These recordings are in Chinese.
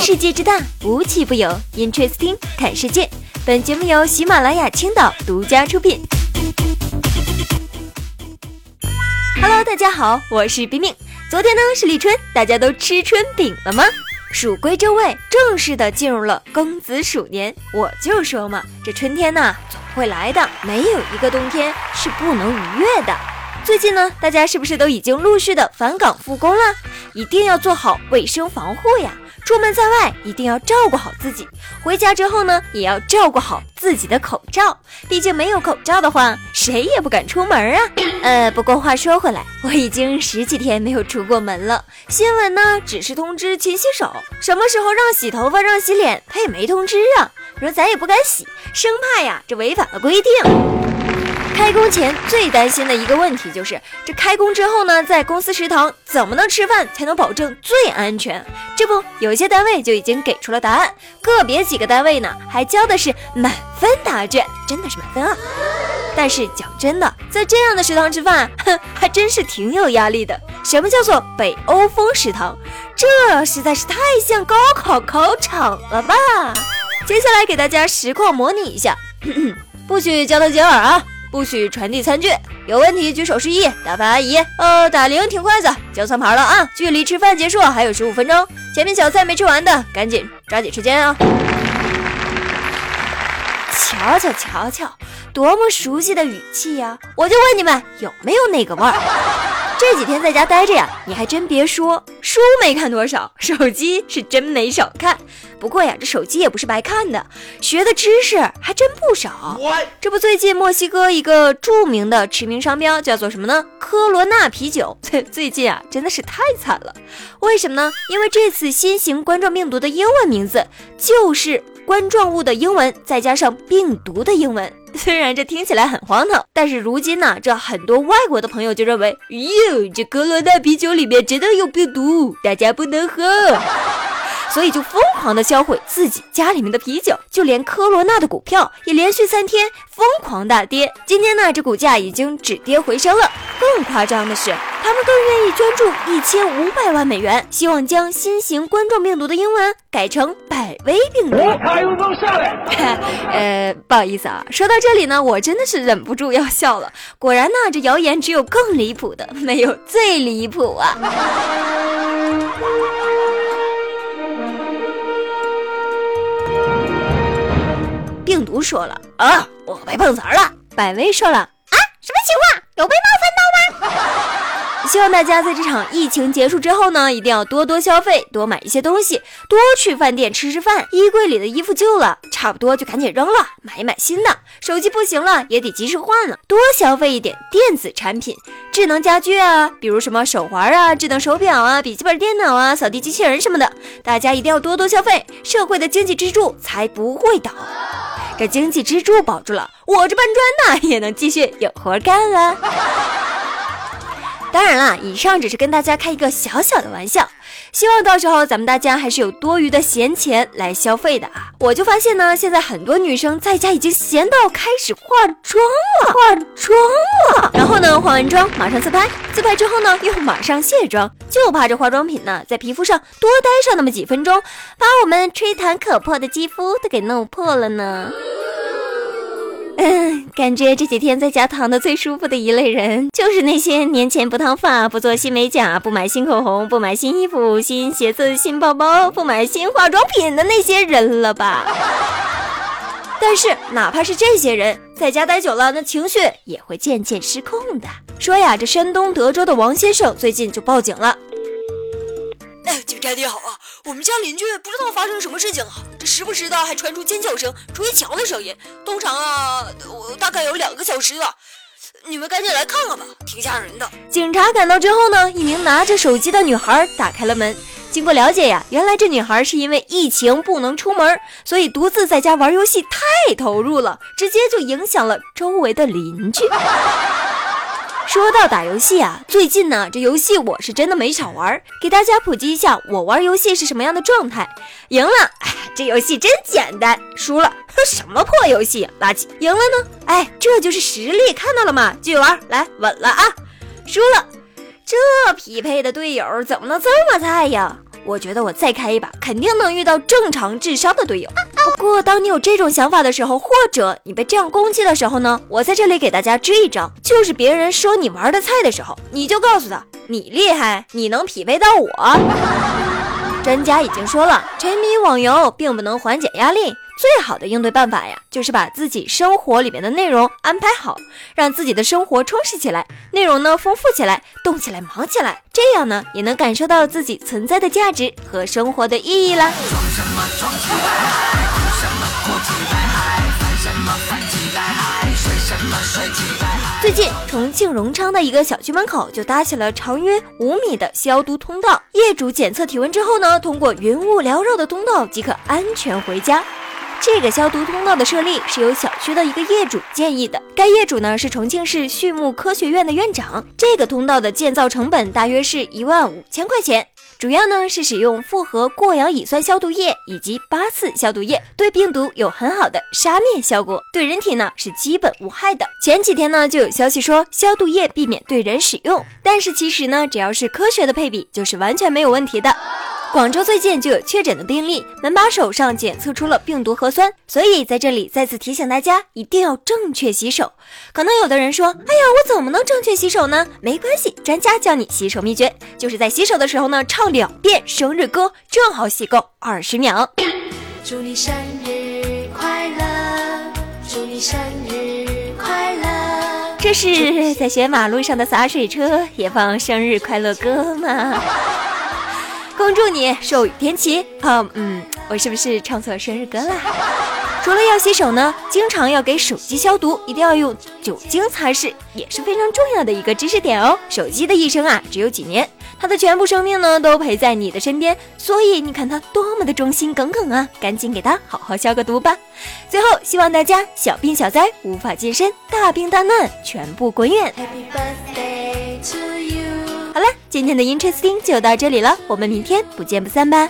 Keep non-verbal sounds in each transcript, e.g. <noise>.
世界之大，无奇不有。Interesting，看世界。本节目由喜马拉雅青岛独家出品。Hello，大家好，我是冰冰。昨天呢是立春，大家都吃春饼了吗？鼠归正位，正式的进入了庚子鼠年。我就说嘛，这春天呢总会来的，没有一个冬天是不能逾越的。最近呢，大家是不是都已经陆续的返岗复工了？一定要做好卫生防护呀！出门在外一定要照顾好自己，回家之后呢，也要照顾好自己的口罩。毕竟没有口罩的话，谁也不敢出门啊。<laughs> 呃，不过话说回来，我已经十几天没有出过门了。新闻呢，只是通知勤洗手，什么时候让洗头发、让洗脸，他也没通知啊。说咱也不敢洗，生怕呀这违反了规定。开工前最担心的一个问题就是，这开工之后呢，在公司食堂怎么能吃饭才能保证最安全？这不，有些单位就已经给出了答案，个别几个单位呢还交的是满分答卷，真的是满分啊！但是讲真的，在这样的食堂吃饭，哼，还真是挺有压力的。什么叫做北欧风食堂？这实在是太像高考考场了吧？接下来给大家实况模拟一下，<coughs> 不许交头接耳啊！不许传递餐具，有问题举手示意。打饭阿姨，呃，打铃停筷子，交餐盘了啊！距离吃饭结束还有十五分钟，前面小菜没吃完的，赶紧抓紧时间啊！瞧瞧瞧瞧，多么熟悉的语气呀！我就问你们，有没有那个味儿？这几天在家待着呀，你还真别说，书没看多少，手机是真没少看。不过呀，这手机也不是白看的，学的知识还真不少。这不，最近墨西哥一个著名的驰名商标叫做什么呢？科罗娜啤酒。最 <laughs> 最近啊，真的是太惨了。为什么呢？因为这次新型冠状病毒的英文名字就是冠状物的英文，再加上病毒的英文。<laughs> 虽然这听起来很荒唐，但是如今呢，这很多外国的朋友就认为，哟，这科罗纳啤酒里面真的有病毒，大家不能喝。所以就疯狂的销毁自己家里面的啤酒，就连科罗娜的股票也连续三天疯狂大跌。今天呢，这股价已经止跌回升了。更夸张的是，他们更愿意捐助一千五百万美元，希望将新型冠状病毒的英文改成百威病毒。<laughs> 呃，不好意思啊，说到这里呢，我真的是忍不住要笑了。果然呢，这谣言只有更离谱的，没有最离谱啊。不说了啊，我被碰瓷儿了。百威说了啊，什么情况？有被冒犯到吗？<laughs> 希望大家在这场疫情结束之后呢，一定要多多消费，多买一些东西，多去饭店吃吃饭。衣柜里的衣服旧了，差不多就赶紧扔了，买一买新的。手机不行了，也得及时换了。多消费一点电子产品，智能家居啊，比如什么手环啊、智能手表啊、笔记本电脑啊、扫地机器人什么的，大家一定要多多消费，社会的经济支柱才不会倒。这经济支柱保住了，我这搬砖呢也能继续有活干了。当然啦，以上只是跟大家开一个小小的玩笑，希望到时候咱们大家还是有多余的闲钱来消费的啊！我就发现呢，现在很多女生在家已经闲到开始化妆了，化妆了，然后呢，化完妆马上自拍，自拍之后呢又马上卸妆，就怕这化妆品呢在皮肤上多待上那么几分钟，把我们吹弹可破的肌肤都给弄破了呢。嗯，<laughs> 感觉这几天在家躺的最舒服的一类人，就是那些年前不烫发、不做新美甲、不买新口红、不买新衣服、新鞋子、新包包、不买新化妆品的那些人了吧？<laughs> 但是哪怕是这些人，在家待久了，那情绪也会渐渐失控的。说呀，这山东德州的王先生最近就报警了。警察你好啊，我们家邻居不知道发生什么事情啊，这时不时的还传出尖叫声、追墙的声音，通常啊，我大概有两个小时了。你们赶紧来看看吧，挺吓人的。警察赶到之后呢，一名拿着手机的女孩打开了门。经过了解呀，原来这女孩是因为疫情不能出门，所以独自在家玩游戏太投入了，直接就影响了周围的邻居。说到打游戏啊，最近呢，这游戏我是真的没少玩，给大家普及一下我玩游戏是什么样的状态。赢了，<laughs> 哎，这游戏真简单；输了，什么破游戏，垃圾。赢了呢，哎，这就是实力，看到了吗？继续玩，来稳了啊。输了，这匹配的队友怎么能这么菜呀？我觉得我再开一把，肯定能遇到正常智商的队友。不过，当你有这种想法的时候，或者你被这样攻击的时候呢？我在这里给大家支一招，就是别人说你玩的菜的时候，你就告诉他你厉害，你能匹配到我。<laughs> 专家已经说了，沉迷网游并不能缓解压力，最好的应对办法呀，就是把自己生活里面的内容安排好，让自己的生活充实起来，内容呢丰富起来，动起来，忙起来，这样呢也能感受到自己存在的价值和生活的意义啦。最近，重庆荣昌的一个小区门口就搭起了长约五米的消毒通道，业主检测体温之后呢，通过云雾缭绕的通道即可安全回家。这个消毒通道的设立是由小区的一个业主建议的，该业主呢是重庆市畜牧科学院的院长。这个通道的建造成本大约是一万五千块钱。主要呢是使用复合过氧乙酸消毒液以及八四消毒液，对病毒有很好的杀灭效果，对人体呢是基本无害的。前几天呢就有消息说消毒液避免对人使用，但是其实呢只要是科学的配比就是完全没有问题的。广州最近就有确诊的病例，门把手上检测出了病毒核酸，所以在这里再次提醒大家，一定要正确洗手。可能有的人说，哎呀，我怎么能正确洗手呢？没关系，专家教你洗手秘诀，就是在洗手的时候呢，唱两遍生日歌，正好洗够二十秒。祝你生日快乐，祝你生日快乐。这是在学马路上的洒水车也放生日快乐歌吗？恭祝你寿与天齐！啊，嗯，我是不是唱错生日歌了？除了要洗手呢，经常要给手机消毒，一定要用酒精擦拭，也是非常重要的一个知识点哦。手机的一生啊，只有几年，它的全部生命呢，都陪在你的身边，所以你看它多么的忠心耿耿啊！赶紧给它好好消个毒吧。最后，希望大家小病小灾无法近身，大病大难全部滚远。Happy birthday to，今天的 Interesting 就到这里了，我们明天不见不散吧。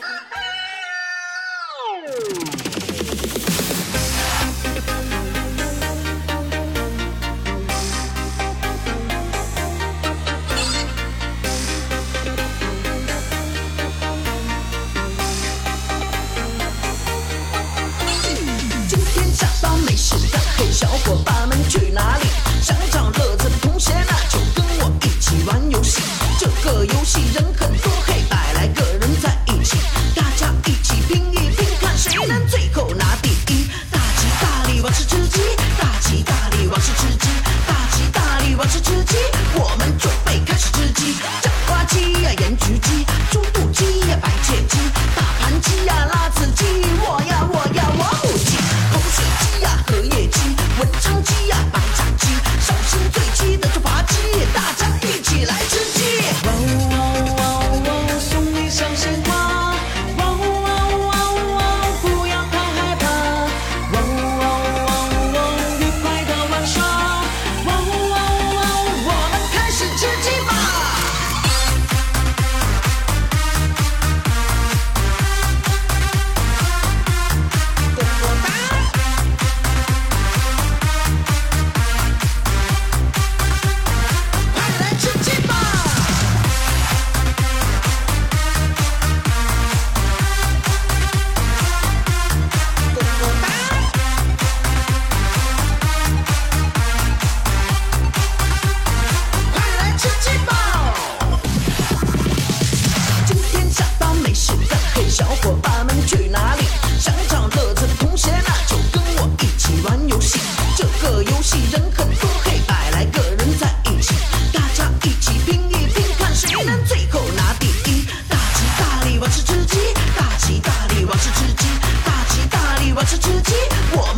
吃吃鸡我